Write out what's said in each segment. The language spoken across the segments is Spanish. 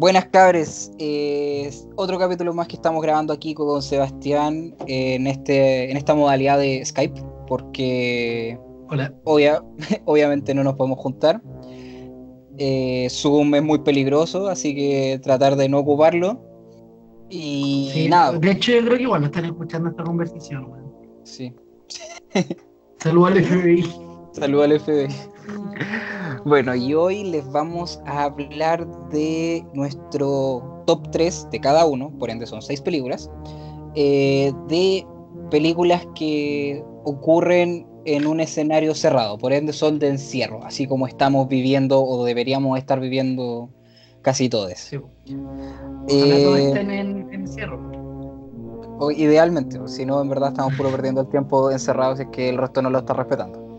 Buenas cabres, eh, otro capítulo más que estamos grabando aquí con Sebastián en, este, en esta modalidad de Skype, porque Hola. obviamente no nos podemos juntar. Eh, Zoom es muy peligroso, así que tratar de no ocuparlo. Y nada. De hecho, yo creo que igual no están escuchando esta conversación. Sí. Saludos al FBI. Saludos al FBI. Bueno, y hoy les vamos a hablar de nuestro top 3 de cada uno, por ende son 6 películas, eh, de películas que ocurren en un escenario cerrado, por ende son de encierro, así como estamos viviendo o deberíamos estar viviendo casi todos. Sí. Eh, todos estén en, encierro. idealmente, si no, en verdad estamos puro perdiendo el tiempo encerrados y es que el resto no lo está respetando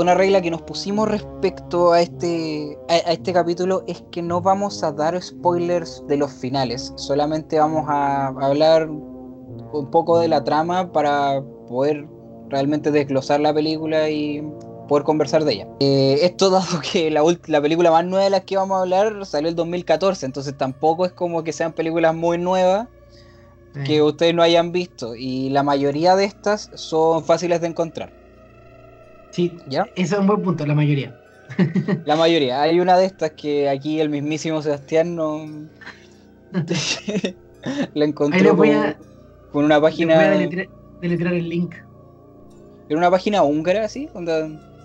una regla que nos pusimos respecto a este, a, este capítulo es que no vamos a dar spoilers de los finales, solamente vamos a hablar un poco de la trama para poder realmente desglosar la película y poder conversar de ella. Eh, esto dado que la, la, película más nueva de las que vamos a hablar salió el 2014, entonces tampoco es como que sean películas muy nuevas que ustedes no hayan visto y la mayoría de estas son fáciles de encontrar. Sí, ¿Ya? ese es un buen punto, la mayoría. La mayoría. Hay una de estas que aquí el mismísimo Sebastián no. la encontró con, una página. voy a deletrear, el link. Era una página húngara, así,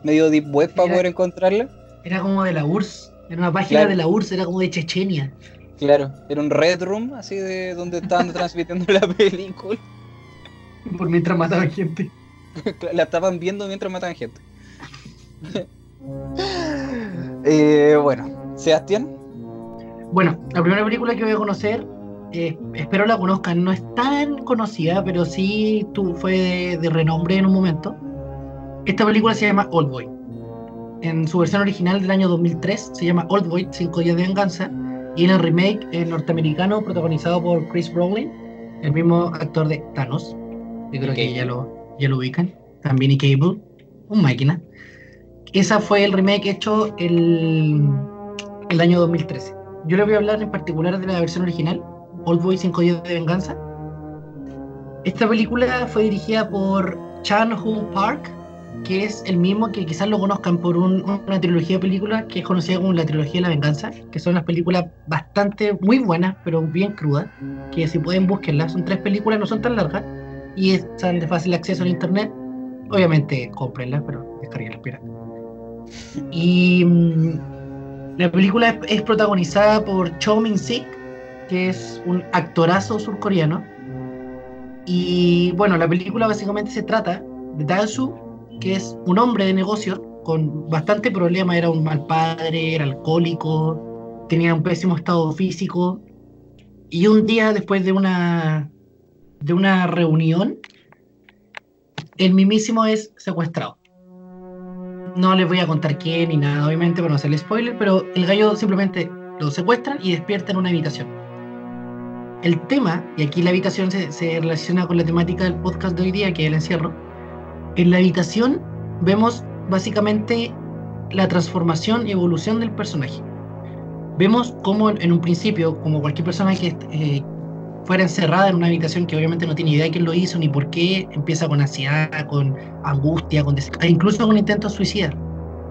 medio deep web para poder encontrarla. Era como de la URSS. Era una página de la URSS, era como de Chechenia. Claro, era un red room, así de donde estaban transmitiendo la película. Por mientras mataban gente. la estaban viendo mientras mataban gente. Eh, bueno, Sebastián. Bueno, la primera película que voy a conocer, eh, espero la conozcan, no es tan conocida, pero sí tú, fue de, renombre en un momento. Esta película se llama Old Boy. En su versión original del año 2003 se llama Old Boy, Cinco días de venganza. Y en el remake el norteamericano protagonizado por Chris Brolin, el mismo actor de Thanos. Yo creo que ya lo, ya lo ubican, también y Cable, un máquina. Esa fue el remake hecho el, el año 2013. Yo le voy a hablar en particular de la versión original, Old Boy 5 días de venganza. Esta película fue dirigida por Chan Hoo Park, que es el mismo que quizás lo conozcan por una trilogía de películas que es conocida como la trilogía de la venganza, que son unas películas bastante muy buenas, pero bien crudas, que si pueden búsquenlas, son tres películas, no son tan largas, y están de fácil acceso en internet. Obviamente, cómprenla, pero descarguenla pirata. Y mm, la película es, protagonizada por Cho Min-sik, que es un actorazo surcoreano. Y bueno, la película básicamente se trata de Dae-soo, que es un hombre de negocio con bastante problema, era un mal padre, era alcohólico, tenía un pésimo estado físico. Y un día después de una de una reunión, el mismísimo es secuestrado. No les voy a contar quién ni nada, obviamente, para no hacerle spoiler, pero el gallo simplemente lo secuestran y despierta en una habitación. El tema, y aquí la habitación se, relaciona con la temática del podcast de hoy día, que es el encierro. En la habitación vemos básicamente la transformación y evolución del personaje. Vemos cómo en un principio, como cualquier persona que, eh, fuera encerrada en una habitación que obviamente no tiene idea de quién lo hizo ni por qué, empieza con ansiedad, con angustia, con e incluso con intentos suicidas.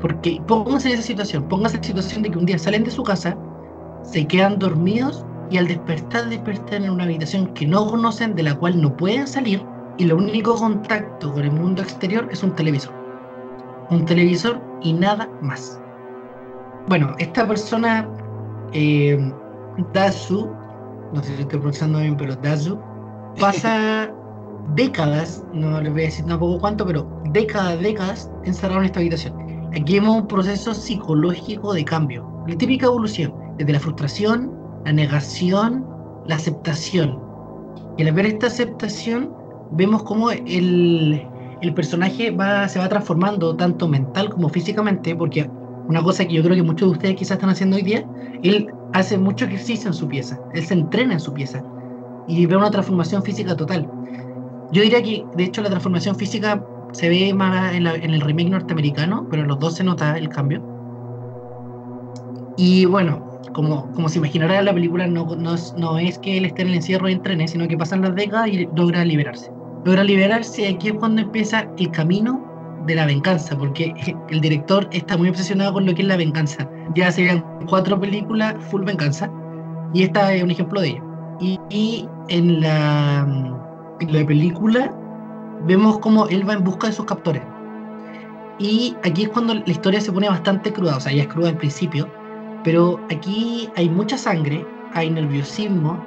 Porque pónganse en esa situación, pónganse en la situación de que un día salen de su casa, se quedan dormidos y al despertar despertan en una habitación que no conocen, de la cual no pueden salir y el único contacto con el mundo exterior es un televisor. Un televisor y nada más. Bueno, esta persona eh, da su no sé si estoy pronunciando bien, pero Dazu, pasa décadas, no les voy a decir tampoco cuánto, pero décadas, décadas encerrado en esta habitación. Aquí vemos un proceso psicológico de cambio, la típica evolución, desde la frustración, la negación, la aceptación. Y al ver esta aceptación, vemos cómo el, el personaje va, se va transformando tanto mental como físicamente, porque una cosa que yo creo que muchos de ustedes quizás están haciendo hoy día, él hace mucho ejercicio en su pieza, él se entrena en su pieza y ve una transformación física total. Yo diría que, de hecho, la transformación física se ve más en, el remake norteamericano, pero en los dos se nota el cambio. Y bueno, como, como se imaginará, la película no, no, es, no es que él esté en el encierro y entrene, sino que pasan las décadas y logra liberarse. Logra liberarse y aquí es cuando empieza el camino de la venganza, porque el director está muy obsesionado con lo que es la venganza. Ya serían cuatro películas full venganza, y esta es un ejemplo de ello. Y, en, la, en la película vemos cómo él va en busca de sus captores. Y aquí es cuando la historia se pone bastante cruda, o sea, ya es cruda al principio, pero aquí hay mucha sangre, hay nerviosismo,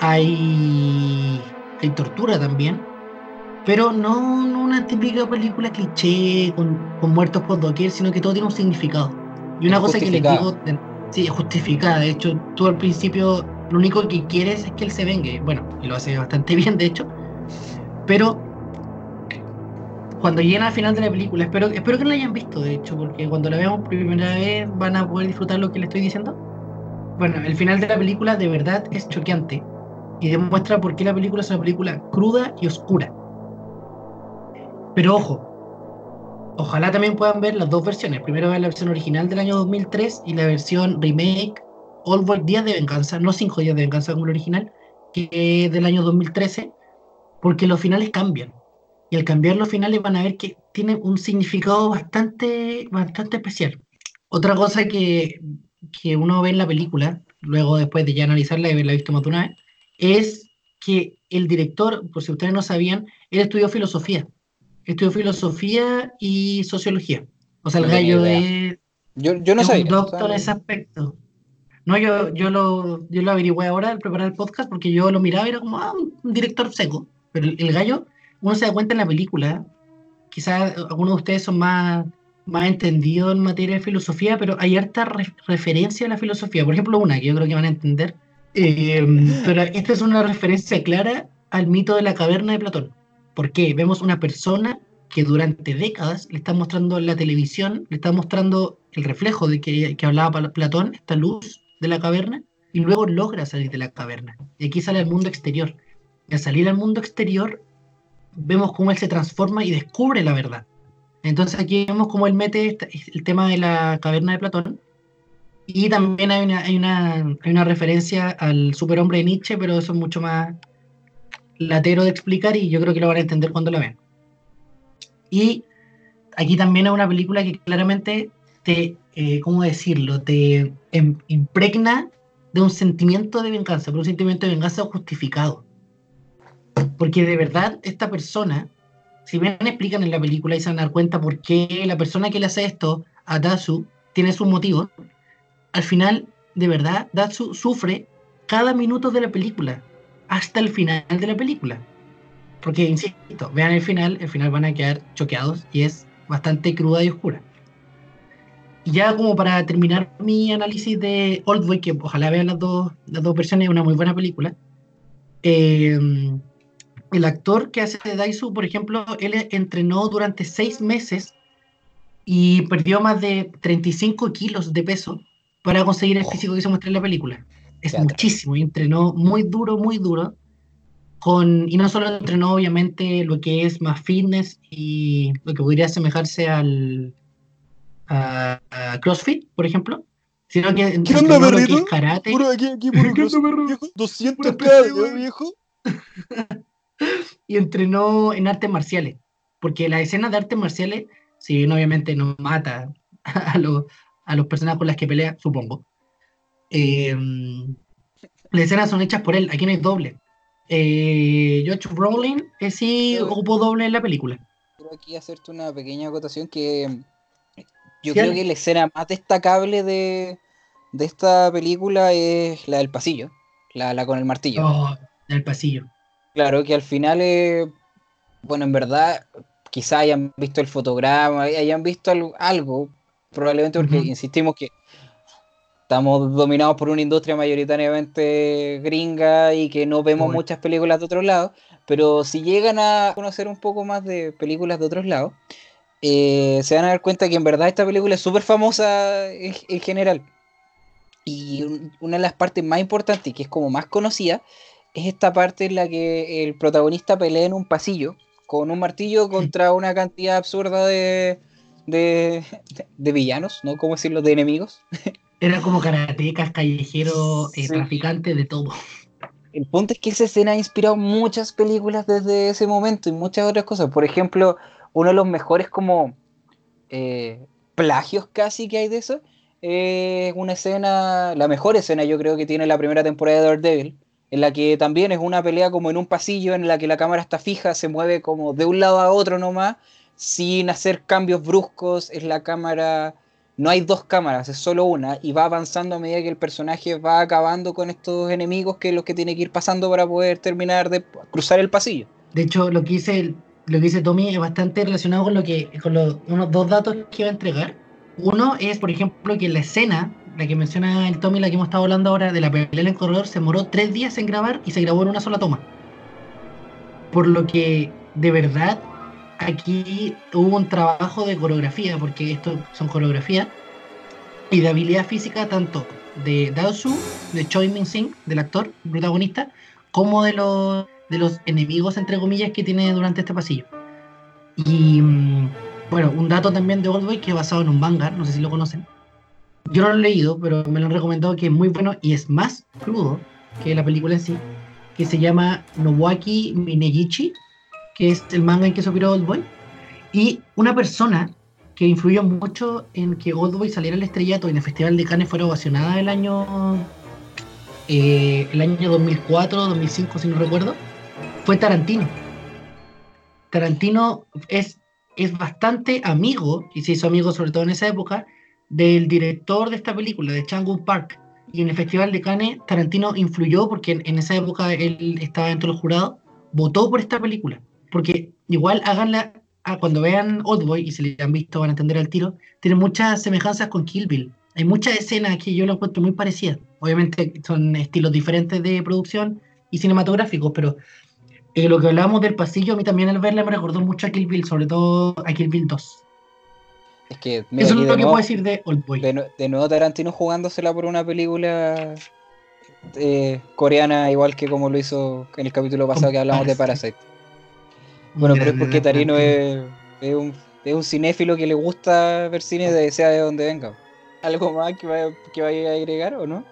hay, hay tortura también, pero no, no una típica película cliché con, con muertos por doquier, sino que todo tiene un significado. Y una cosa que les digo, sí, es justificada. De hecho, tú al principio lo único que quieres es que él se vengue. Bueno, y lo hace bastante bien, de hecho. Pero cuando lleguen al final de la película, espero, espero que la hayan visto, de hecho, porque cuando la veamos por primera vez van a poder disfrutar lo que le estoy diciendo. Bueno, el final de la película de verdad es choqueante y demuestra por qué la película es una película cruda y oscura. Pero ojo, ojalá también puedan ver las dos versiones. Primero ver la versión original del año 2003 y la versión remake All Días de Venganza, no cinco días de venganza como el original, que es del año 2013, porque los finales cambian y al cambiar los finales van a ver que tiene un significado bastante, bastante especial. Otra cosa que, que uno ve en la película, luego después de ya analizarla y haberla visto más de una vez, es que el director, por si ustedes no sabían, él estudió filosofía. Estudió filosofía y sociología. O sea, el gallo es, yo, yo no es sabía, un doctor en ese aspecto. No, yo, yo, lo, yo lo averigüé ahora al preparar el podcast porque yo lo miraba y era como ah, un director seco. Pero el, el gallo uno se da cuenta en la película, quizás algunos de ustedes son más, más entendidos en materia de filosofía, pero hay harta referencia a la filosofía. Por ejemplo, una que yo creo que van a entender. Eh, pero esta es una referencia clara al mito de la caverna de Platón. Porque Vemos una persona que durante décadas le está mostrando la televisión, le está mostrando el reflejo de que, que hablaba Platón, esta luz de la caverna, y luego logra salir de la caverna. Y aquí sale al mundo exterior. Y al salir al mundo exterior, vemos cómo él se transforma y descubre la verdad. Entonces aquí vemos cómo él mete el tema de la caverna de Platón. Y también hay una, hay una referencia al superhombre de Nietzsche, pero eso es mucho más latero de explicar y yo creo que lo van a entender cuando la vean. Y aquí también es una película que claramente te, eh, ¿cómo decirlo? Te em, impregna de un sentimiento de venganza, pero un sentimiento de venganza justificado. Porque de verdad, esta persona, si bien explican en la película y se van a dar cuenta por qué la persona que le hace esto a Datsu tiene sus motivos, al final, de verdad, Datsu sufre cada minuto de la película, hasta el final de la película. Porque, insisto, vean el final, el final van a quedar choqueados y es bastante cruda y oscura. Y ya como para terminar mi análisis de Oldboy, que ojalá vean las dos, las dos versiones, es una muy buena película. Eh, el actor que hace de Daisu, por ejemplo, él entrenó durante seis meses y perdió más de 35 kilos de peso para conseguir el oh. físico que se muestra en la película. Es muchísimo, y entrenó muy duro, muy duro. Con, y no solo entrenó obviamente lo que es más fitness y lo que podría asemejarse al a, CrossFit, por ejemplo, sino que entrenó lo que es karate. Puro aquí, aquí, puro viejo. 200 cada viejo. y entrenó en artes marciales. Porque la escena de artes marciales, si bien obviamente no mata a, los, a los personajes con las que pelea, supongo, eh, las escenas son hechas por él, aquí no hay doble. Eh, George Brolin eh, sí ocupó doble en la película. Quiero aquí hacerte una pequeña acotación que yo creo que la escena más destacable de, de, esta película es la del pasillo, la, la con el martillo. Oh, del pasillo. Claro, que al final, eh, bueno, en verdad, quizá hayan visto el fotograma, hayan visto algo, probablemente porque insistimos que estamos dominados por una industria mayoritariamente gringa y que no vemos muchas películas de otros lados, pero si llegan a conocer un poco más de películas de otros lados, eh, se van a dar cuenta que en verdad esta película es súper famosa en, en, general. Y una de las partes más importantes, que es como más conocida, es esta parte en la que el protagonista pelea en un pasillo con un martillo contra una cantidad absurda de, de, villanos, ¿no? ¿Cómo decirlo? De enemigos. Era como karatecas, callejeros, eh, Sí. traficantes, de todo. El punto es que esa escena ha inspirado muchas películas desde ese momento y muchas otras cosas. Por ejemplo, uno de los mejores como eh, plagios casi que hay de eso es una escena, la mejor escena yo creo que tiene la primera temporada de Daredevil, en la que también es una pelea como en un pasillo en la que la cámara está fija, se mueve como de un lado a otro nomás, sin hacer cambios bruscos, es la cámara no hay dos cámaras, es solo una, y va avanzando a medida que el personaje va acabando con estos enemigos que es los que tiene que ir pasando para poder terminar de cruzar el pasillo. De hecho, lo que dice, lo que dice Tommy es bastante relacionado con lo que, con los unos dos datos que iba a entregar. Uno es, por ejemplo, que la escena, la que menciona el Tommy, la que hemos estado hablando ahora de la pelea en el corredor, se demoró tres días en grabar y se grabó en una sola toma. Por lo que, de verdad, aquí hubo un trabajo de coreografía, porque esto son coreografías, y de habilidad física tanto de Dao Su, de Choi Min Sing, del actor protagonista, como de los, de los enemigos, entre comillas, que tiene durante este pasillo. Y mm, bueno, un dato también de Oldboy que es basado en un manga, no sé si lo conocen. Yo no lo he leído, pero me lo han recomendado que es muy bueno y es más crudo que la película en sí, que se llama Nowaki Minegichi, que es el manga en que se inspiró Oldboy. Y una persona que influyó mucho en que Oldboy saliera al estrellato y en el Festival de Cannes fuera ovacionada el año eh, el año 2004, 2005, si no recuerdo, fue Tarantino. Tarantino es, es bastante amigo, y se hizo amigo sobre todo en esa época, del director de esta película, de Chang Park. Y en el Festival de Cannes, Tarantino influyó porque en, en esa época él estaba dentro del jurado, votó por esta película. Porque igual háganla, ah, cuando vean Oldboy y se le han visto van a entender al tiro, tiene muchas semejanzas con Kill Bill. Hay muchas escenas que yo lo encuentro muy parecidas. Obviamente son estilos diferentes de producción y cinematográficos, pero eh, lo que hablábamos del pasillo, a mí también al verla me recordó mucho a Kill Bill, sobre todo a Kill Bill 2. Es que mira, Eso es de lo que nuevo- puedo decir de Oldboy. De, de nuevo Tarantino jugándosela por una película eh, coreana, igual que como lo hizo en el capítulo pasado que hablamos de Parasite. Bueno, pero es porque Tarino es, es un, es un cinéfilo que le gusta ver cine, de, sea de donde venga. ¿Algo más que vaya, que vaya a agregar o no?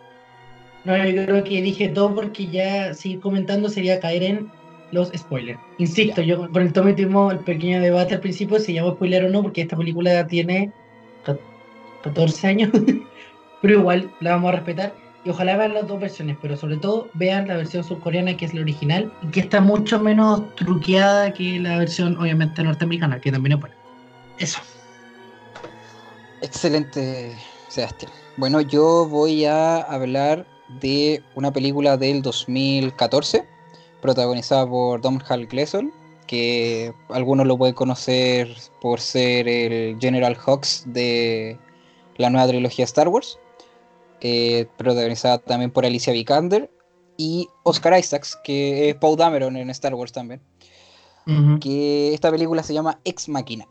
No, yo creo que dije todo porque ya seguir comentando sería caer en los spoilers. Insisto, yo con el Tommy tuvimos el pequeño debate al principio si llamo spoiler o no, porque esta película tiene ca- 14 años, pero igual la vamos a respetar. Y ojalá vean las dos versiones, pero sobre todo vean la versión surcoreana, que es la original, y que está mucho menos truqueada que la versión, obviamente, norteamericana, que también es buena. Eso. Excelente, Sebastián. Bueno, yo voy a hablar de una película del 2014, protagonizada por Domhnall Gleeson, que algunos lo pueden conocer por ser el General Hux de la nueva trilogía Star Wars, eh, protagonizada también por Alicia Vikander y Oscar Isaacs, que es Poe Dameron en Star Wars también que esta película se llama Ex Machina.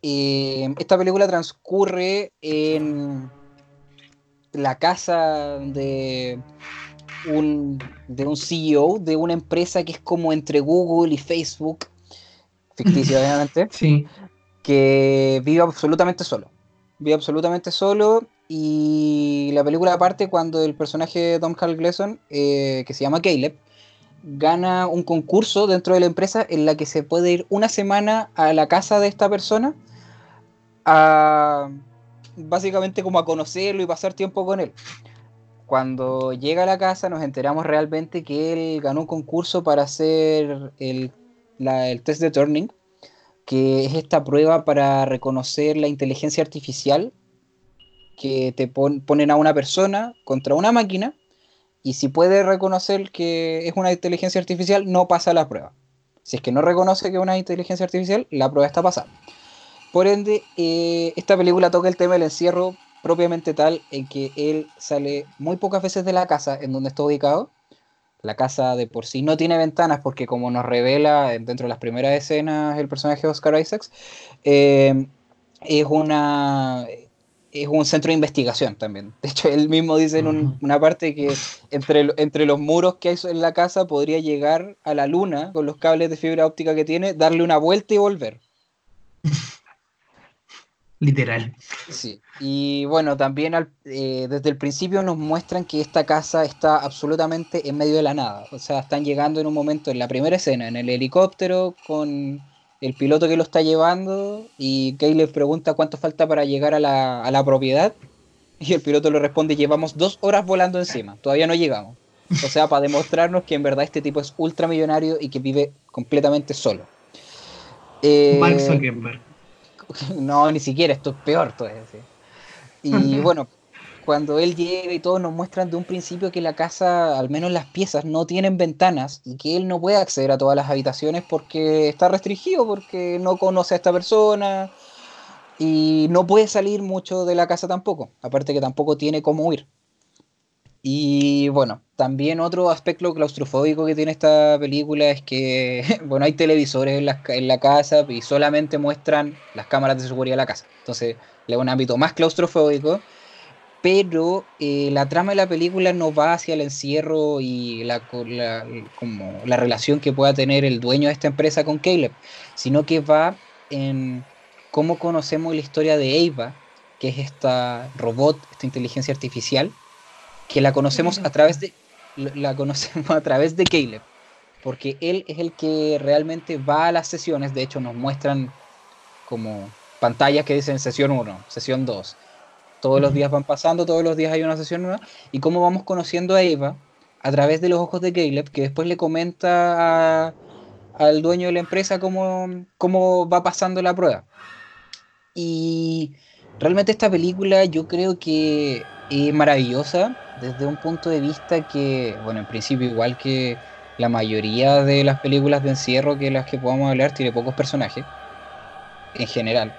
Eh, esta película transcurre en la casa de un, de un CEO de una empresa que es como entre Google y Facebook, ficticia obviamente, Sí. que vive absolutamente solo. Vive absolutamente solo y la película parte cuando el personaje de Tom Hal Gleason, eh, que se llama Caleb, gana un concurso dentro de la empresa en la que se puede ir una semana a la casa de esta persona a básicamente como a conocerlo y pasar tiempo con él. Cuando llega a la casa nos enteramos realmente que él ganó un concurso para hacer el, la- el test de Turning, que es esta prueba para reconocer la inteligencia artificial que te pon- ponen a una persona contra una máquina y si puede reconocer que es una inteligencia artificial, no pasa la prueba. Si es que no reconoce que es una inteligencia artificial, la prueba está pasada. Por ende, eh, esta película toca el tema del encierro propiamente tal en que él sale muy pocas veces de la casa en donde está ubicado. La casa de por sí no tiene ventanas porque como nos revela dentro de las primeras escenas el personaje de Oscar Isaacs, eh, es una es un centro de investigación también. De hecho, él mismo dice en un- una parte que entre, entre los muros que hay en la casa podría llegar a la luna con los cables de fibra óptica que tiene, darle una vuelta y volver. Literal. Sí, y bueno, también al- eh, desde el principio nos muestran que esta casa está absolutamente en medio de la nada. O sea, están llegando en un momento, en la primera escena, en el helicóptero, con el piloto que lo está llevando, y Caleb pregunta cuánto falta para llegar a la, a la propiedad, y el piloto le responde, llevamos dos horas volando encima, todavía no llegamos. O sea, para demostrarnos que en verdad este tipo es ultramillonario y que vive completamente solo. Eh, Mark Zuckerberg. no, ni siquiera, esto es peor todavía. sí. Y bueno, cuando él llega y todos nos muestran de un principio que la casa, al menos las piezas, no tienen ventanas y que él no puede acceder a todas las habitaciones porque está restringido, porque no conoce a esta persona y no puede salir mucho de la casa tampoco. Aparte que tampoco tiene cómo huir. Y bueno, también otro aspecto claustrofóbico que tiene esta película es que, bueno, hay televisores en la, en la casa y solamente muestran las cámaras de seguridad de la casa. Entonces, le da un ámbito más claustrofóbico, pero eh, la trama de la película no va hacia el encierro y la, co- la- como la relación que pueda tener el dueño de esta empresa con Caleb, sino que va en cómo conocemos la historia de Ava, que es esta robot, esta inteligencia artificial, que la conocemos a través de la conocemos a través de Caleb, porque él es el que realmente va a las sesiones, de hecho nos muestran como pantallas que dicen sesión 1, sesión 2. Todos los días van pasando, todos los días hay una sesión nueva, y cómo vamos conociendo a Eva a través de los ojos de Caleb, que después le comenta a- al dueño de la empresa cómo, cómo va pasando la prueba. Y realmente esta película yo creo que es maravillosa desde un punto de vista que, bueno, en principio igual que la mayoría de las películas de encierro que las que podamos hablar tiene pocos personajes en general.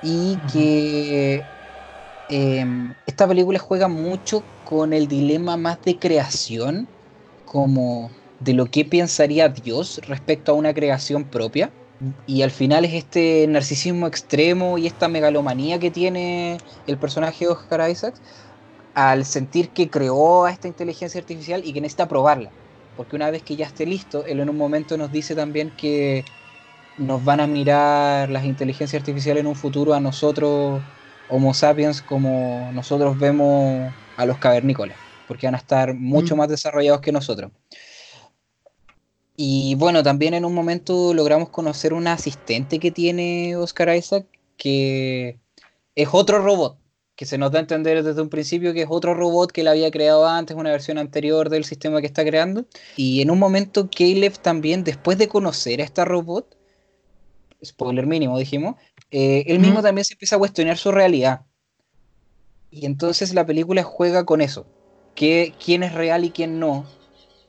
Y que em, esta película juega mucho con el dilema más de creación, como de lo que pensaría Dios respecto a una creación propia. Y al final es este narcisismo extremo y esta megalomanía que tiene el personaje de Oscar Isaacs al sentir que creó a esta inteligencia artificial y que necesita probarla. Porque una vez que ya esté listo, él en un momento nos dice también que nos van a mirar las inteligencias artificiales en un futuro a nosotros, Homo sapiens, como nosotros vemos a los cavernícolas, porque van a estar mucho Mm. más desarrollados que nosotros. Y bueno, también en un momento logramos conocer una asistente que tiene Oscar Isaac, que es otro robot, que se nos da a entender desde un principio que es otro robot que él había creado antes, una versión anterior del sistema que está creando. Y en un momento Caleb también, después de conocer a esta robot, spoiler mínimo dijimos, eh, él mismo también se empieza a cuestionar su realidad. Y entonces la película juega con eso, que quién es real y quién no.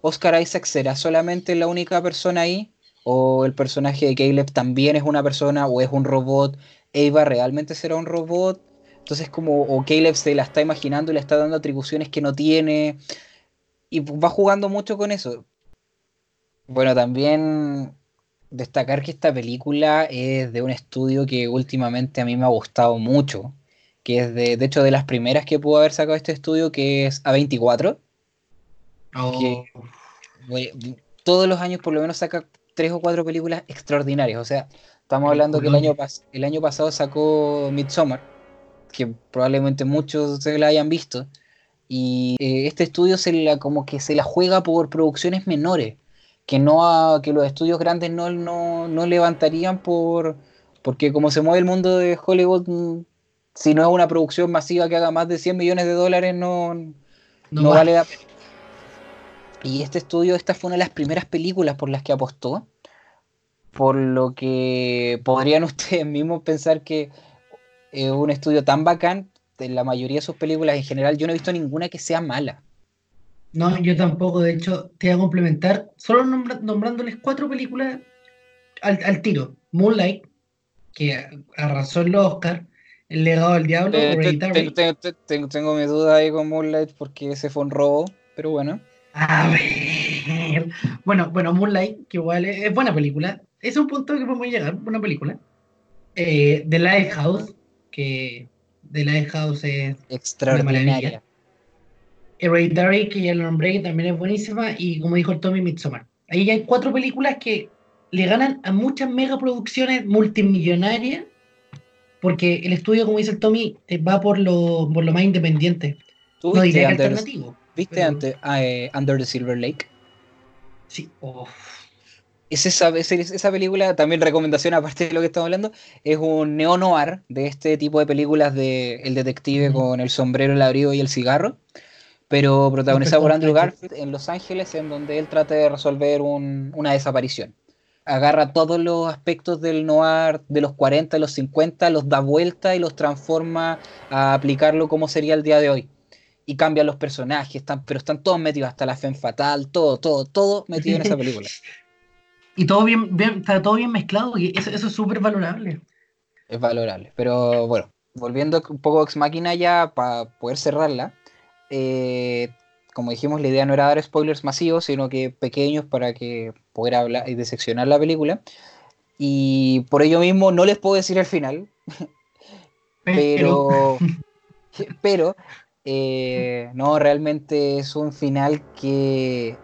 Oscar Isaac será solamente la única persona ahí, o el personaje de Caleb también es una persona o es un robot. Ava realmente será un robot. Entonces como o Caleb se la está imaginando y le está dando atribuciones que no tiene y va jugando mucho con eso. Bueno, también destacar que esta película es de un estudio que últimamente a mí me ha gustado mucho, que es de, de hecho de las primeras que pudo haber sacado este estudio, que es A24. Oh, que- Güey, Todos los años por lo menos saca tres o cuatro películas extraordinarias. O sea, estamos hablando que el año, el año pasado sacó Midsommar, que probablemente muchos se la hayan visto. Y eh, este estudio se la, como que se la juega por producciones menores, que no a- que los estudios grandes no, no, no levantarían por porque como se mueve el mundo de Hollywood, mm, si no es una producción masiva que haga más de 100 millones de dólares, no, no, no va. vale la pena. Y este estudio, esta fue una de las primeras películas por las que apostó, por lo que podrían ustedes mismos pensar que es un estudio tan bacán, de la mayoría de sus películas en general, yo no he visto ninguna que sea mala. No, yo tampoco. De hecho, te voy a complementar solo nombrándoles cuatro películas al, al tiro. Moonlight, que arrasó en los Oscar. El legado del diablo, Eh, te- Hereditary. te- te- te- tengo mi duda ahí con Moonlight porque ese fue un robo, pero bueno. A ver. Bueno, bueno, Moonlight, que igual es, es buena película. Es un punto que podemos llegar, buena película. Eh, The Lighthouse, que The Lighthouse es Extraordinaria. Hereditary, que ya lo nombré, que también es buenísima, y como dijo el Tommy, Midsommar. Ahí ya hay cuatro películas que le ganan a muchas megaproducciones multimillonarias porque el estudio, como dice el Tommy, eh, va por lo, por lo más independiente. ¿Tú No viste, diría Under, alternativo. viste pero- ante- ah, eh, Under the Silver Lake? Sí. oh. Es esa, es- es- esa película, también recomendación aparte de lo que estamos hablando, es un neo-noir de este tipo de películas de El Detective con el sombrero, el abrigo y el cigarro, pero protagonizado por Andrew. Garfield en Los Ángeles, en donde él trata de resolver un- una desaparición. Agarra todos los aspectos del noir de los 40, los 50, los da vuelta y los transforma a aplicarlo como sería el día de hoy. Y cambian los personajes, están, pero están todos metidos, hasta la Femme Fatal, todo, todo, todo metido en esa película. Y todo bien, bien, está todo bien mezclado, y eso, eso es súper valorable. es valorable. Pero bueno, volviendo un poco a Ex Máquina ya para poder cerrarla, eh, como dijimos, la idea no era dar spoilers masivos, sino que pequeños para que poder hablar y diseccionar la película. Y por ello mismo no les puedo decir el final, pero, pero eh, no, realmente es un final que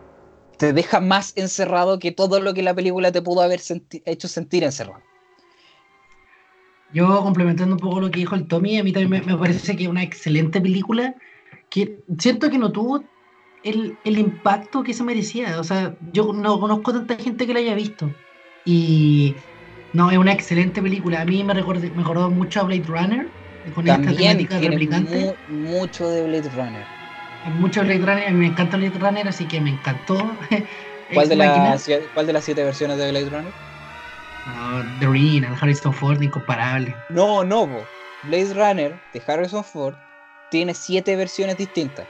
te deja más encerrado que todo lo que la película te pudo haber senti- hecho sentir encerrado. Yo complementando un poco lo que dijo el Tommy, a mí también me, me parece que es una excelente película que siento que no tuvo el, el impacto que se merecía. O sea, yo no conozco tanta gente que la haya visto. Y no, es una excelente película. A mí me recordó, me recordó mucho a Blade Runner, con esta temática tiene replicante. mu- mucho de Blade Runner. Mucho Blade Runner, me encanta Blade Runner, así que me encantó. ¿Cuál de, sie- ¿Cuál de las siete versiones de Blade Runner? No, The Original, Harrison Ford, incomparable. No, no. Blade Runner de Harrison Ford tiene siete versiones distintas.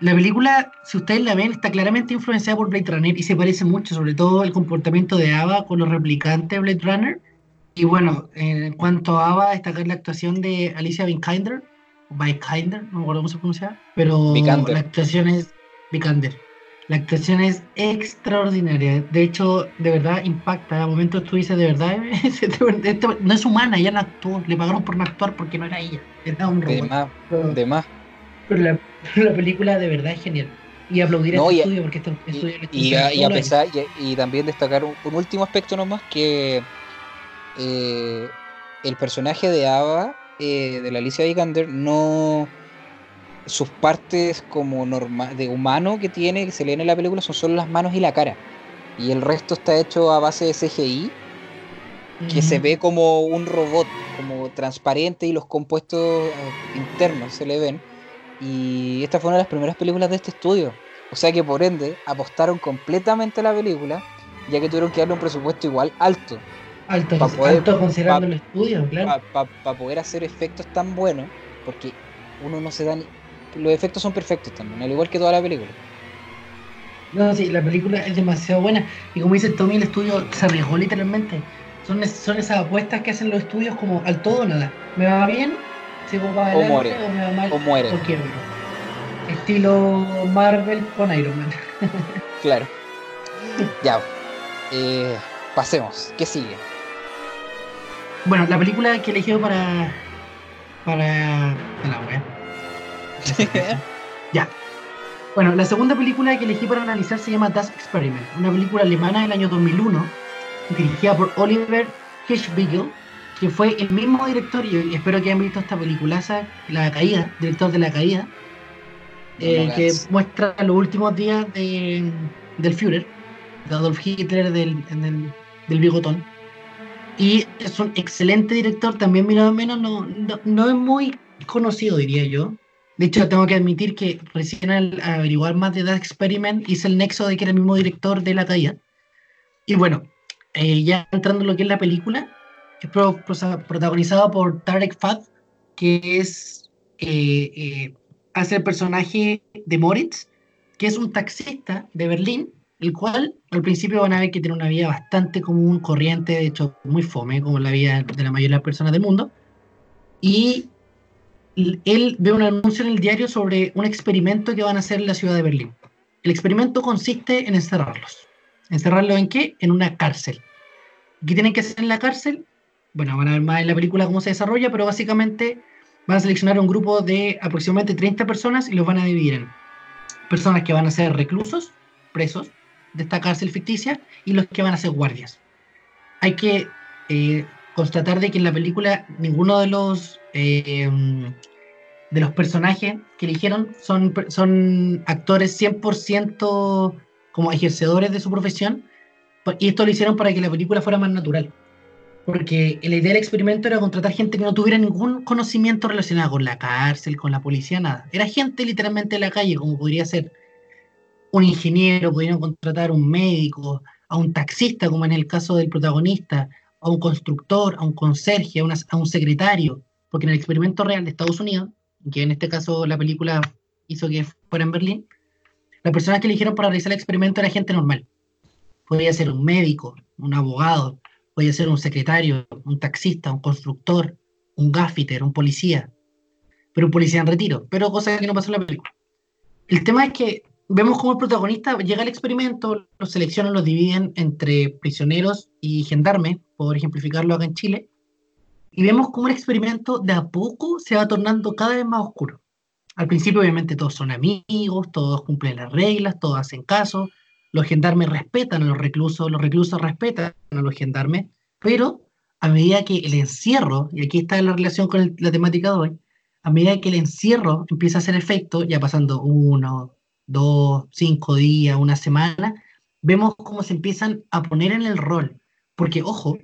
La película, si ustedes la ven, está claramente influenciada por Blade Runner y se parece mucho, sobre todo el comportamiento de Ava con los replicantes de Blade Runner. Y bueno, en cuanto a Ava, destacar la actuación de Alicia Vikander, Vikander, no me acuerdo cómo se pronuncia, pero Vikander. la actuación es Vikander. La actuación es extraordinaria. De hecho, de verdad impacta. A momentos tú dices, de verdad, esto no es humana, ella no actuó. Le pagaron por no actuar porque no era ella, era un De más, Pero- de más. pero la, película de verdad es genial. Y aplaudir a No, este y- estudio porque este Y, estudio y a, y a pesar, y, también destacar un, un último aspecto nomás, que eh, el personaje de Ava, eh, de la Alicia Vikander, no. Sus partes como norma, de humano que tiene, que se leen en la película, son solo las manos y la cara. Y el resto está hecho a base de CGI, que se ve como un robot, como transparente y los compuestos eh, internos se le ven. Y esta fue una de las primeras películas de este estudio. O sea que por ende apostaron completamente a la película, ya que tuvieron que darle un presupuesto igual alto alto, pa' poder- alto considerando pa- el estudio, claro. para poder hacer efectos tan buenos, porque uno no se da ni... Los efectos son perfectos también, al igual que toda la película. No, sí, la película es demasiado buena. Y como dice Tommy, el estudio se arriesgó literalmente. Son, es- son esas apuestas que hacen los estudios como al todo o nada. ¿Me va bien? Sigo para O adelante muere. o me va mal O muere, o quiebro. Estilo Marvel con Iron Man. claro. Ya, eh, pasemos, ¿qué sigue? Bueno, la película que elegí para. para. para la wea. Ya. Bueno, la segunda película que elegí para analizar se llama Das Experiment, una película alemana del año 2001, dirigida por Oliver Hirschbiegel, que fue el mismo director, y espero que hayan visto esta peliculaza, La Caída, director de La Caída, eh, que muestra los últimos días de, del Führer, de Adolf Hitler, del, del, del bigotón. Y es un excelente director, también mirado menos, no, no, no es muy conocido, diría yo. De hecho, tengo que admitir que recién al averiguar más de That Experiment hice el nexo de que era el mismo director de La Caída. Y bueno, eh, ya entrando en lo que es la película, es pro- protagonizado por Tarek Fad, que es eh, eh, hace el personaje de Moritz, que es un taxista de Berlín, el cual al principio van a ver que tiene una vida bastante común, corriente, de hecho muy fome, como la vida de la mayoría de las personas del mundo. Y él ve un anuncio en el diario sobre un experimento que van a hacer en la ciudad de Berlín. El experimento consiste en encerrarlos. ¿Encerrarlos en qué? En una cárcel. ¿Qué tienen que hacer en la cárcel? Bueno, van a ver más en la película cómo se desarrolla, pero básicamente van a seleccionar un grupo de aproximadamente 30 personas y los van a dividir en personas que van a ser reclusos, presos de esta cárcel ficticia, y los que van a ser guardias. Hay que eh, constatar de que en la película ninguno de los eh, de los personajes que eligieron son, son actores 100% como ejercedores de su profesión, y esto lo hicieron para que la película fuera más natural. Porque la idea del experimento era contratar gente que no tuviera ningún conocimiento relacionado con la cárcel, con la policía, nada. Era gente literalmente de la calle, como podría ser un ingeniero, podrían contratar un médico, a un taxista, como en el caso del protagonista, a un constructor, a un conserje, a, a un secretario. Porque en el experimento real de Estados Unidos, que en este caso la película hizo que fuera en Berlín, las personas que eligieron para realizar el experimento era gente normal. Podría ser un médico, un abogado, podría ser un secretario, un taxista, un constructor, un gaffiter, un policía, pero un policía en retiro, pero cosa que no pasó en la película. El tema es que vemos cómo el protagonista llega al experimento, los seleccionan, los dividen entre prisioneros y gendarmes, por ejemplificarlo acá en Chile, y vemos cómo el experimento de a poco se va tornando cada vez más oscuro. Al principio, obviamente, todos son amigos, todos cumplen las reglas, todos hacen caso, los gendarmes respetan a los reclusos, los reclusos respetan a los gendarmes, pero a medida que el encierro, y aquí está la relación con la temática de hoy, a medida que el encierro empieza a hacer efecto, ya pasando uno, dos, cinco días, una semana, vemos cómo se empiezan a poner en el rol. Porque, ojo,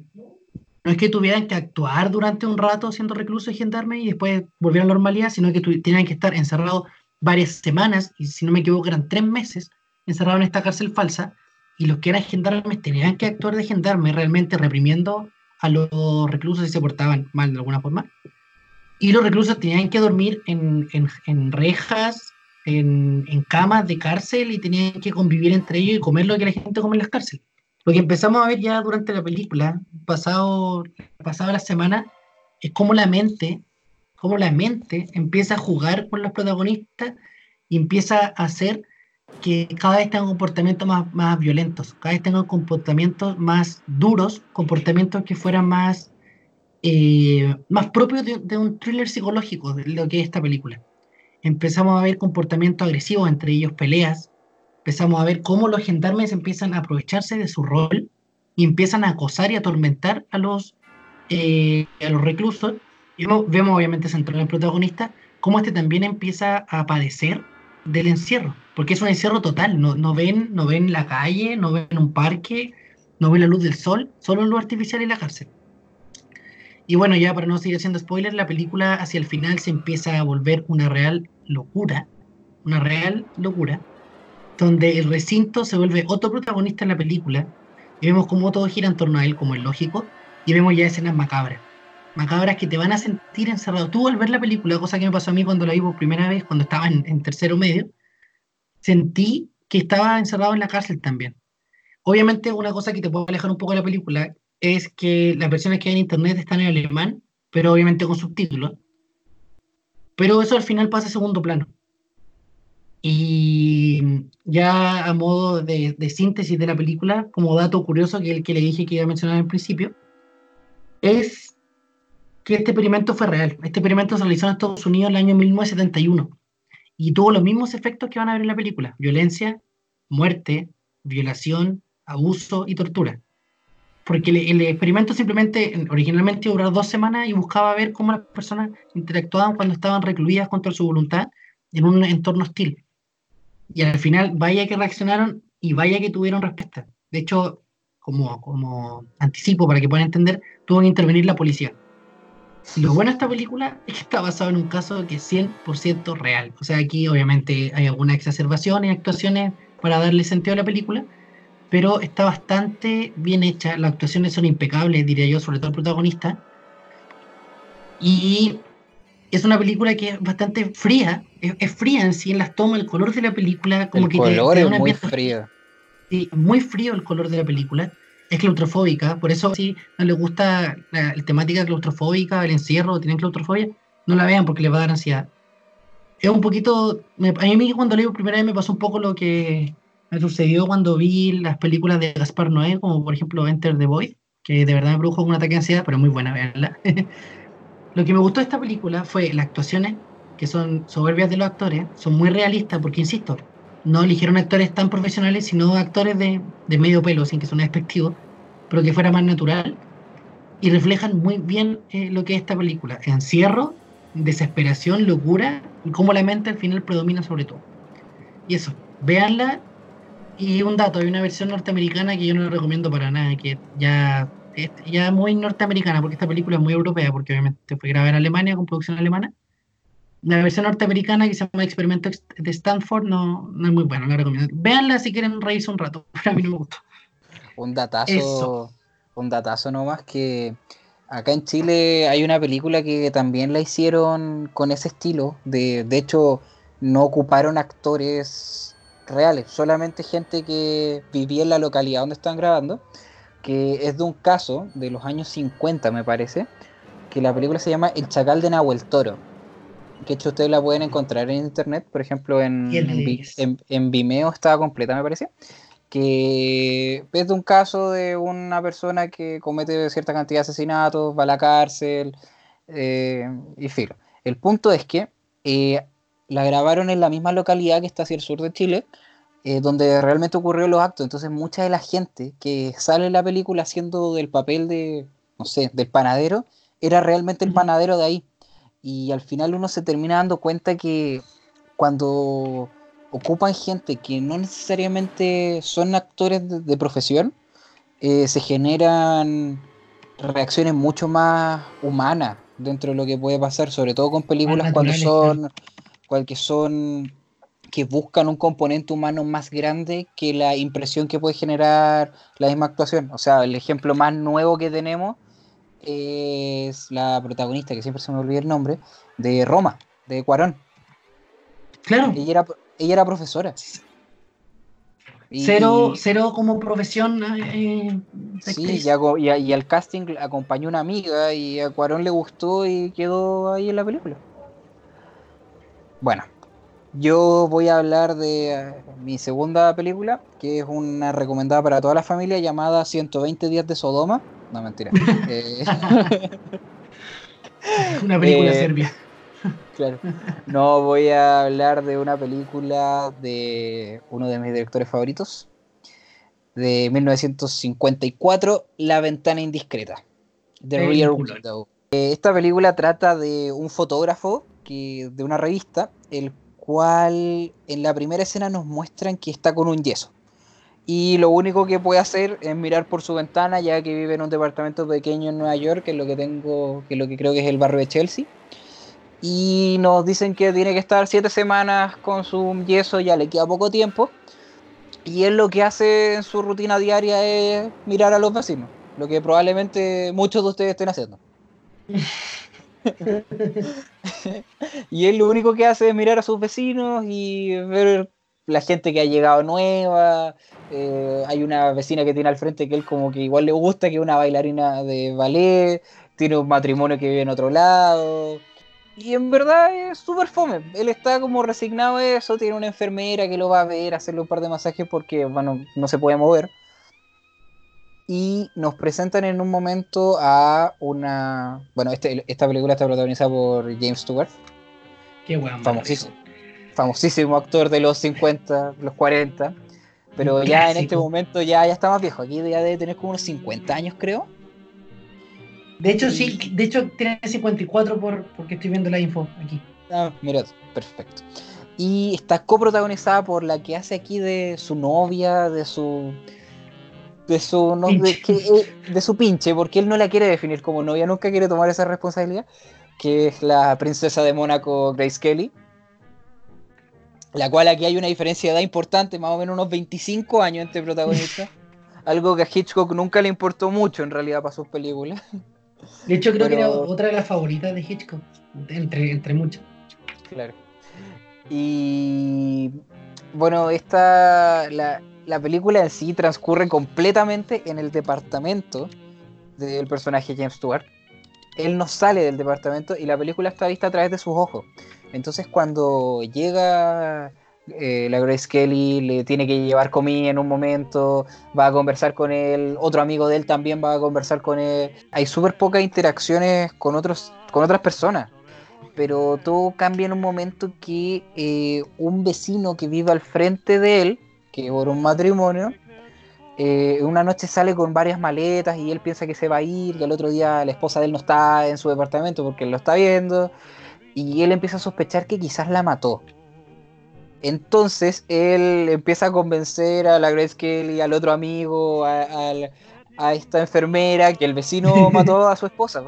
no es que tuvieran que actuar durante un rato siendo reclusos y gendarmes y después volver a la normalidad, sino que tenían que estar encerrados varias semanas, y si no me equivoco eran tres meses encerrados en esta cárcel falsa, y los que eran gendarmes tenían que actuar de gendarmes realmente reprimiendo a los reclusos si se portaban mal de alguna forma. Y los reclusos tenían que dormir en, en, en rejas, en, en, camas de cárcel y tenían que convivir entre ellos y comer lo que la gente come en las cárceles. Lo que empezamos a ver ya durante la película, pasado, pasado la semana, es cómo la mente, cómo la mente empieza a jugar con los protagonistas y empieza a hacer que cada vez tengan comportamientos más, más violentos, cada vez tengan comportamientos más duros, comportamientos que fueran más, eh, más propios de, un thriller psicológico, de lo que es esta película. Empezamos a ver comportamientos agresivos, entre ellos peleas, empezamos a ver cómo los gendarmes empiezan a aprovecharse de su rol y empiezan a acosar y atormentar a los, eh, a los reclusos. Y vemos, vemos obviamente central en el protagonista, cómo este también empieza a padecer del encierro, porque es un encierro total, no, no, ven, no ven la calle, no ven un parque, no ven la luz del sol, solo luz artificial y la cárcel. Y bueno, ya para no seguir haciendo spoilers, la película hacia el final se empieza a volver una real locura, una real locura, donde el recinto se vuelve otro protagonista en la película, y vemos cómo todo gira en torno a él, como es lógico, y vemos ya escenas macabras. Macabras que te van a sentir encerrado. Tú al ver la película, cosa que me pasó a mí cuando la vi por primera vez, cuando estaba en, en tercero medio, sentí que estaba encerrado en la cárcel también. Obviamente una cosa que te puede alejar un poco de la película es que las versiones que hay en internet están en alemán, pero obviamente con subtítulos. Pero eso al final pasa a segundo plano. Y ya a modo de, de, síntesis de la película, como dato curioso que el que le dije que iba a mencionar al principio, es que este experimento fue real. Este experimento se realizó en Estados Unidos en el año 1971 y tuvo los mismos efectos que van a ver en la película. Violencia, muerte, violación, abuso y tortura. Porque el, experimento simplemente, originalmente duró dos semanas y buscaba ver cómo las personas interactuaban cuando estaban recluidas contra su voluntad en un entorno hostil. Y al final, vaya que reaccionaron y vaya que tuvieron respuesta. De hecho, como, como anticipo para que puedan entender, tuvo que intervenir la policía. Lo bueno de esta película es que está basado en un caso que es 100% real. O sea, aquí obviamente hay alguna exacerbación y actuaciones para darle sentido a la película, pero está bastante bien hecha. Las actuaciones son impecables, diría yo, sobre todo el protagonista. Y es una película que es bastante fría, es, es, fría en sí, en las tomas, el color de la película, como el que color te, te es muy frío. Sí, muy frío el color de la película. Es claustrofóbica, por eso si no les gusta la, temática claustrofóbica, el encierro, tienen claustrofobia, no la vean porque les va a dar ansiedad. Es un poquito, me- a mí cuando leí por primera vez me pasó un poco lo que me sucedió cuando vi las películas de Gaspar Noé, como por ejemplo Enter the Void, que de verdad me produjo un ataque de ansiedad, pero muy buena verla. lo que me gustó de esta película fue las actuaciones, que son soberbias de los actores, son muy realistas, porque insisto, no eligieron actores tan profesionales, sino actores de, de medio pelo, sin que suene despectivo, pero que fuera más natural. y reflejan muy bien eh, lo que es esta película. Encierro, desesperación, locura y cómo la mente al final predomina sobre todo. Y eso, véanla. Y un dato, hay una versión norteamericana que yo no recomiendo para nada, que ya ya muy norteamericana, porque esta película es muy europea, porque obviamente fue grabada en Alemania con producción alemana. La versión norteamericana que se llama Experimento de Stanford no, no es muy buena, la recomiendo. Véanla si quieren reírse un rato, pero a mí no me gustó. Un datazo, Eso. un datazo nomás que acá en Chile hay una película que también la hicieron con ese estilo. De, de hecho, no ocuparon actores reales, solamente gente que vivía en la localidad donde están grabando, que es de un caso de los años 50, me parece, que la película se llama El Chacal de Nahuel Toro. Que hecho ustedes la pueden encontrar en internet, por ejemplo en, ¿Quién en, Vimeo estaba completa, me parece que es de un caso de una persona que comete cierta cantidad de asesinatos, va a la cárcel, eh, y filo. El punto es que eh, la grabaron en la misma localidad que está hacia el sur de Chile, eh, donde realmente ocurrieron los actos. Entonces mucha de la gente que sale en la película haciendo del papel de, no sé, del panadero, era realmente el panadero de ahí. Y al final uno se termina dando cuenta que cuando ocupan gente que no necesariamente son actores de, de profesión, eh, se generan reacciones mucho más humanas dentro de lo que puede pasar, sobre todo con películas cuando son, cual que son que buscan un componente humano más grande que la impresión que puede generar la misma actuación. O sea, el ejemplo más nuevo que tenemos es la protagonista, que siempre se me olvida el nombre, de Roma, de Cuarón. Claro, Ella era, ella era profesora. Y- cero, cero como profesión. eh, Sí, y, y a- y al casting acompañó una amiga y a Cuarón le gustó y quedó ahí en la película. Bueno, yo voy a hablar de eh, mi segunda película, que es una recomendada para toda la familia llamada 120 días de Sodoma. No, mentira. Eh, Una película eh, serbia. Claro. No, voy a hablar de una película de uno de mis directores favoritos, de 1954, La ventana indiscreta, The Rear. Window. Eh, esta película trata de un fotógrafo que, de una revista, el cual en la primera escena nos muestran que está con un yeso. Y lo único que puede hacer es mirar por su ventana, ya que vive en un departamento pequeño en Nueva York, que es lo que tengo, que es lo que creo que es el barrio de Chelsea. Y nos dicen que tiene que estar siete semanas con su yeso, ya le queda poco tiempo. Y él lo que hace en su rutina diaria es mirar a los vecinos, lo que probablemente muchos de ustedes estén haciendo. y él lo único que hace es mirar a sus vecinos y ver la gente que ha llegado nueva. eh, hay una vecina que tiene al frente que él como que igual le gusta, que es una bailarina de ballet. Tiene un matrimonio que vive en otro lado. Y en verdad es súper fome. Él está como resignado a eso. Tiene una enfermera que lo va a ver, hacerle un par de masajes porque, bueno, no se puede mover. Y nos presentan en un momento a una. Bueno, este- esta película está protagonizada por James Stewart, Qué weón. famosísimo. Famosísimo actor de los 50, los 40. Pero Un ya en este momento ya, ya está más viejo. Aquí ya debe tener como unos 50 años, creo. De hecho, sí, de hecho tiene 54 por, porque estoy viendo la info aquí. Ah, mira, perfecto. Y está coprotagonizada por la que hace aquí de su novia, de su. de su. no, de, que, eh, de su pinche, porque él no la quiere definir como novia, nunca quiere tomar esa responsabilidad, que es la princesa de Mónaco, Grace Kelly. La cual aquí hay una diferencia de edad importante, más o menos unos 25 años entre protagonistas. Algo que a Hitchcock nunca le importó mucho en realidad para sus películas. De hecho, creo que era otra de las favoritas de Hitchcock, entre, entre muchas. Claro. Y bueno, esta la, la película en sí transcurre completamente en el departamento del personaje James Stewart. Él no sale del departamento y la película está vista a través de sus ojos. Entonces cuando llega eh, la Grace Kelly, le tiene que llevar comida en un momento, va a conversar con él, otro amigo de él también va a conversar con él. Hay súper pocas interacciones con, otros, con otras personas pero todo cambia en un momento que eh, un vecino que vive al frente de él, que por un matrimonio, eh, una noche sale con varias maletas y él piensa que se va a ir, y al otro día la esposa de él no está en su departamento porque él lo está viendo, y él empieza a sospechar que quizás la mató. Entonces él empieza a convencer a la Grace Kelly, al otro amigo, a, a- a esta enfermera, que el vecino mató a su esposa.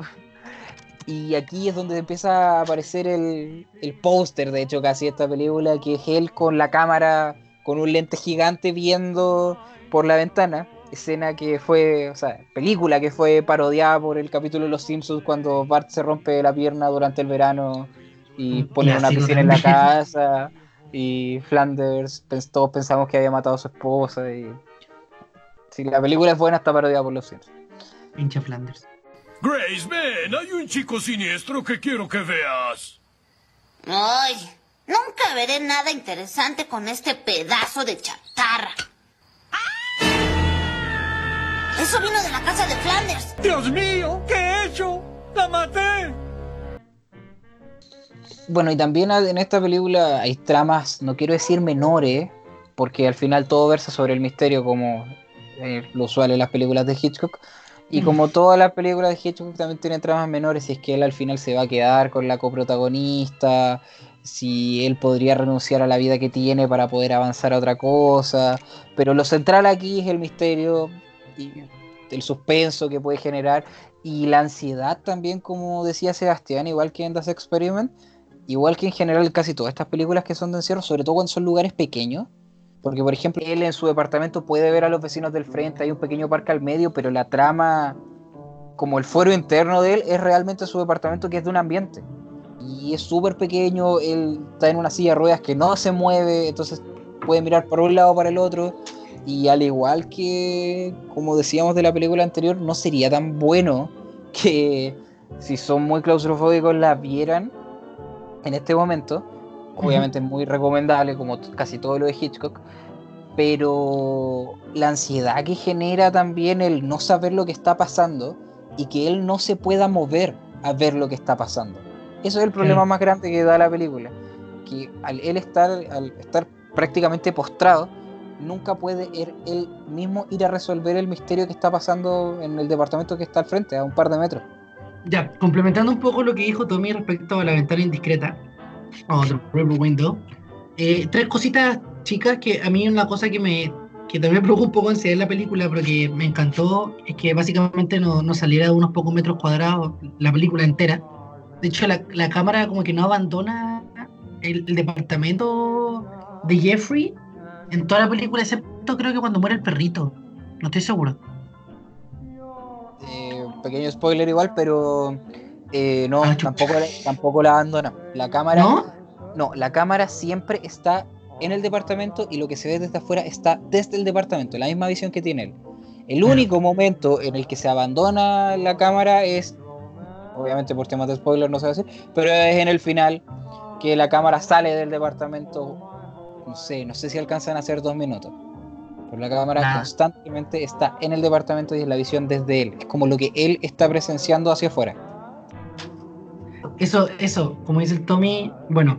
Y aquí es donde empieza a aparecer el, el póster, de hecho, casi esta película, que es él con la cámara, con un lente gigante viendo por la ventana. Escena que fue, o sea, película que fue parodiada por el capítulo de Los Simpsons cuando Bart se rompe la pierna durante el verano y Un pone una piscina en la casa. Y Flanders, pens- todos pensamos que había matado a su esposa. Y... Si la película es buena, está parodiada por Los Simpsons. Pinche Flanders. Grace, ven, hay un chico siniestro que quiero que veas. Ay, nunca veré nada interesante con este pedazo de chatarra. Eso vino de la casa de Flanders. Dios mío, ¿qué he hecho? ¡La maté! Bueno, y también en esta película hay tramas, no quiero decir menores, porque al final todo versa sobre el misterio como eh, lo usual en las películas de Hitchcock. Y como todas las películas de Hitchcock también tienen tramas menores, si es que él al final se va a quedar con la coprotagonista, si él podría renunciar a la vida que tiene para poder avanzar a otra cosa. Pero lo central aquí es el misterio y el suspenso que puede generar y la ansiedad también, como decía Sebastián, igual que en Das Experiment, igual que en general casi todas estas películas que son de encierro, sobre todo cuando son lugares pequeños. Porque, por ejemplo, él en su departamento puede ver a los vecinos del frente, hay un pequeño parque al medio, pero la trama, como el fuero interno de él, es realmente su departamento que es de un ambiente. Y es súper pequeño, él está en una silla de ruedas que no se mueve, entonces puede mirar por un lado para el otro. Y al igual que, como decíamos de la película anterior, no sería tan bueno que si son muy claustrofóbicos la vieran en este momento. Obviamente es muy recomendable, como casi todo lo de Hitchcock. Pero la ansiedad que genera también el no saber lo que está pasando y que él no se pueda mover a ver lo que está pasando. Eso es el problema más grande que da la película. Que al él estar, al estar prácticamente postrado, nunca puede er- él mismo ir a resolver el misterio que está pasando en el departamento que está al frente, a un par de metros. Ya, complementando un poco lo que dijo Tommy respecto a la ventana indiscreta, o The Window, eh, tres cositas chicas que a mí una cosa que me que también me un poco ansiedad en la película, pero que me encantó, es que básicamente no, no saliera de unos pocos metros cuadrados la película entera. De hecho, la, la cámara como que no abandona el departamento de Jeffrey en toda la película, excepto creo que cuando muere el perrito. No estoy seguro. Eh, pequeño spoiler igual, pero eh, no, Ah, tampoco, la- tampoco la abandona. La cámara, ¿No? no, la cámara siempre está en el departamento y lo que se ve desde afuera está desde el departamento, la misma visión que tiene él. El único momento en el que se abandona la cámara es, obviamente por temas de spoiler no se va a decir, pero es en el final que la cámara sale del departamento, no sé, no sé si alcanzan a hacer dos minutos. Pero la cámara Nah. constantemente está en el departamento y es la visión desde él. Es como lo que él está presenciando hacia afuera. Eso, eso, como dice el Tommy, bueno,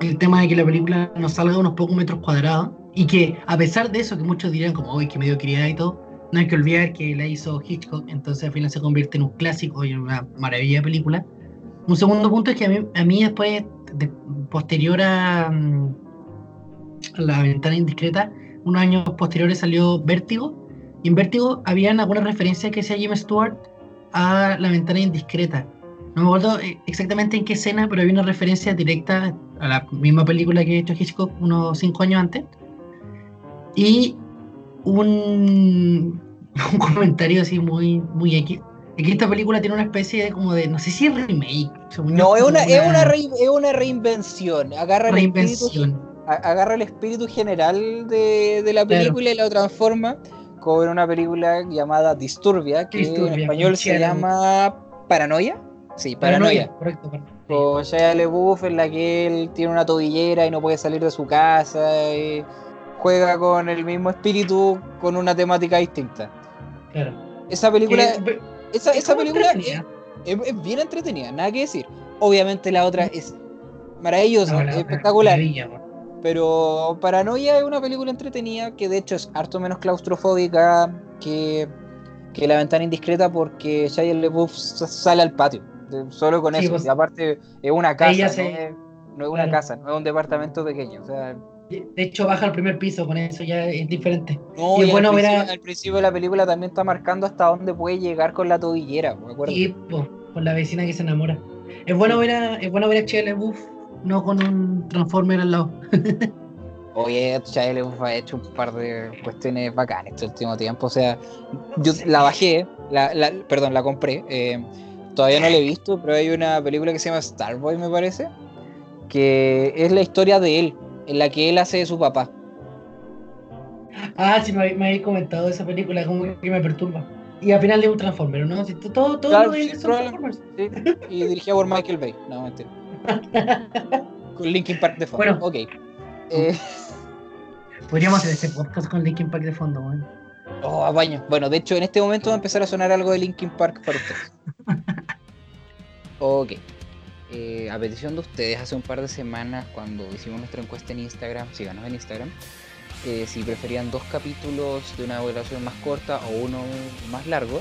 el tema de que la película nos salga de unos pocos metros cuadrados y que a pesar de eso, que muchos dirán como, uy, que mediocridad y todo, no hay que olvidar que la hizo Hitchcock, entonces al final se convierte en un clásico y en una maravilla de película. Un segundo punto es que a mí, a mí después, de- posterior a, mm, a La ventana indiscreta, unos años posteriores salió Vértigo, y en Vértigo habían algunas referencias que hacía Jim Stewart a La ventana indiscreta. No me acuerdo eh, exactamente en qué escena, pero había una referencia directa a la misma película que ha hecho Hitchcock unos cinco años antes. Y un, un comentario así muy, muy X. Es que esta película tiene una especie de como de, no sé si es remake. No, es una, es una, re- es una reinvención. Agarra reinvención. Agarra el espíritu general de, de la Claro. película y lo transforma como en una película llamada Disturbia, que en español se llama Paranoia. Sí, Paranoia. Correcto, correcto. Con Shia LaBeouf en la que él tiene una tobillera y no puede salir de su casa y juega con el mismo espíritu con una temática distinta. Claro. Esa película, esa, es esa película es, entretenida. es- es bien entretenida, nada que decir. Obviamente la otra es maravillosa, No, la espectacular. Pero Paranoia es una película entretenida que de hecho es harto menos claustrofóbica que, que La Ventana Indiscreta porque Shia LaBeouf s- sale al patio. Solo con Sí, eso. pues, y aparte es una casa, no, es, no es una claro. casa, no es un departamento pequeño. O sea, De hecho, baja al primer piso, con eso ya es diferente. no, Y es y bueno al, ver a- principio, al principio de la película también está marcando hasta dónde puede llegar con la tobillera, ¿me acuerdo? Y po, con la vecina que se enamora. Es bueno ver a, es bueno ver a Shia LaBeouf, no con un Transformer al lado. Oye, Shia LaBeouf ha hecho un par de cuestiones bacanas este último tiempo. O sea, yo la bajé, la, la- perdón, la compré. eh, todavía no la he visto, pero hay una película que se llama Starboy, me parece, que es la historia de él, en la que él hace de su papá. Ah, sí, me, habéis- me habéis comentado esa película, como que me perturba. Y al final de un Transformer, ¿no? Si todo, todo Claro, lo sí. Transformers. ¿sí? Y dirigida por Michael Bay. No, mentira. Con Linkin Park de fondo. Bueno. ok. Eh, Podríamos hacer este podcast con Linkin Park de fondo, weón. oh, apaño. Bueno, de hecho, en este momento va a empezar a sonar algo de Linkin Park para ustedes. Ok. Eh, a petición de ustedes, hace un par de semanas, cuando hicimos nuestra encuesta en Instagram, síganos en Instagram, eh, si preferían dos capítulos de una duración más corta o uno más largo,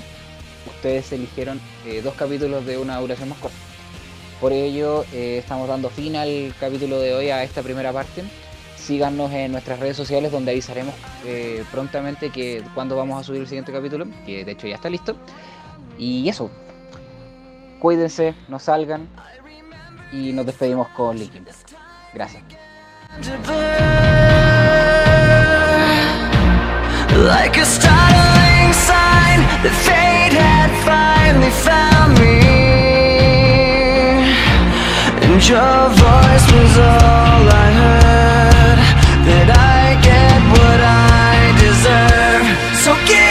ustedes eligieron eh, dos capítulos de una duración más corta. Por ello, eh, estamos dando fin al capítulo de hoy, a esta primera parte. Síganos en nuestras redes sociales donde avisaremos eh, prontamente que cuando vamos a subir el siguiente capítulo, que de hecho ya está listo. Y eso, cuídense, no salgan y nos despedimos con Linkin. Gracias. And your voice was all I heard That I get what I deserve. So give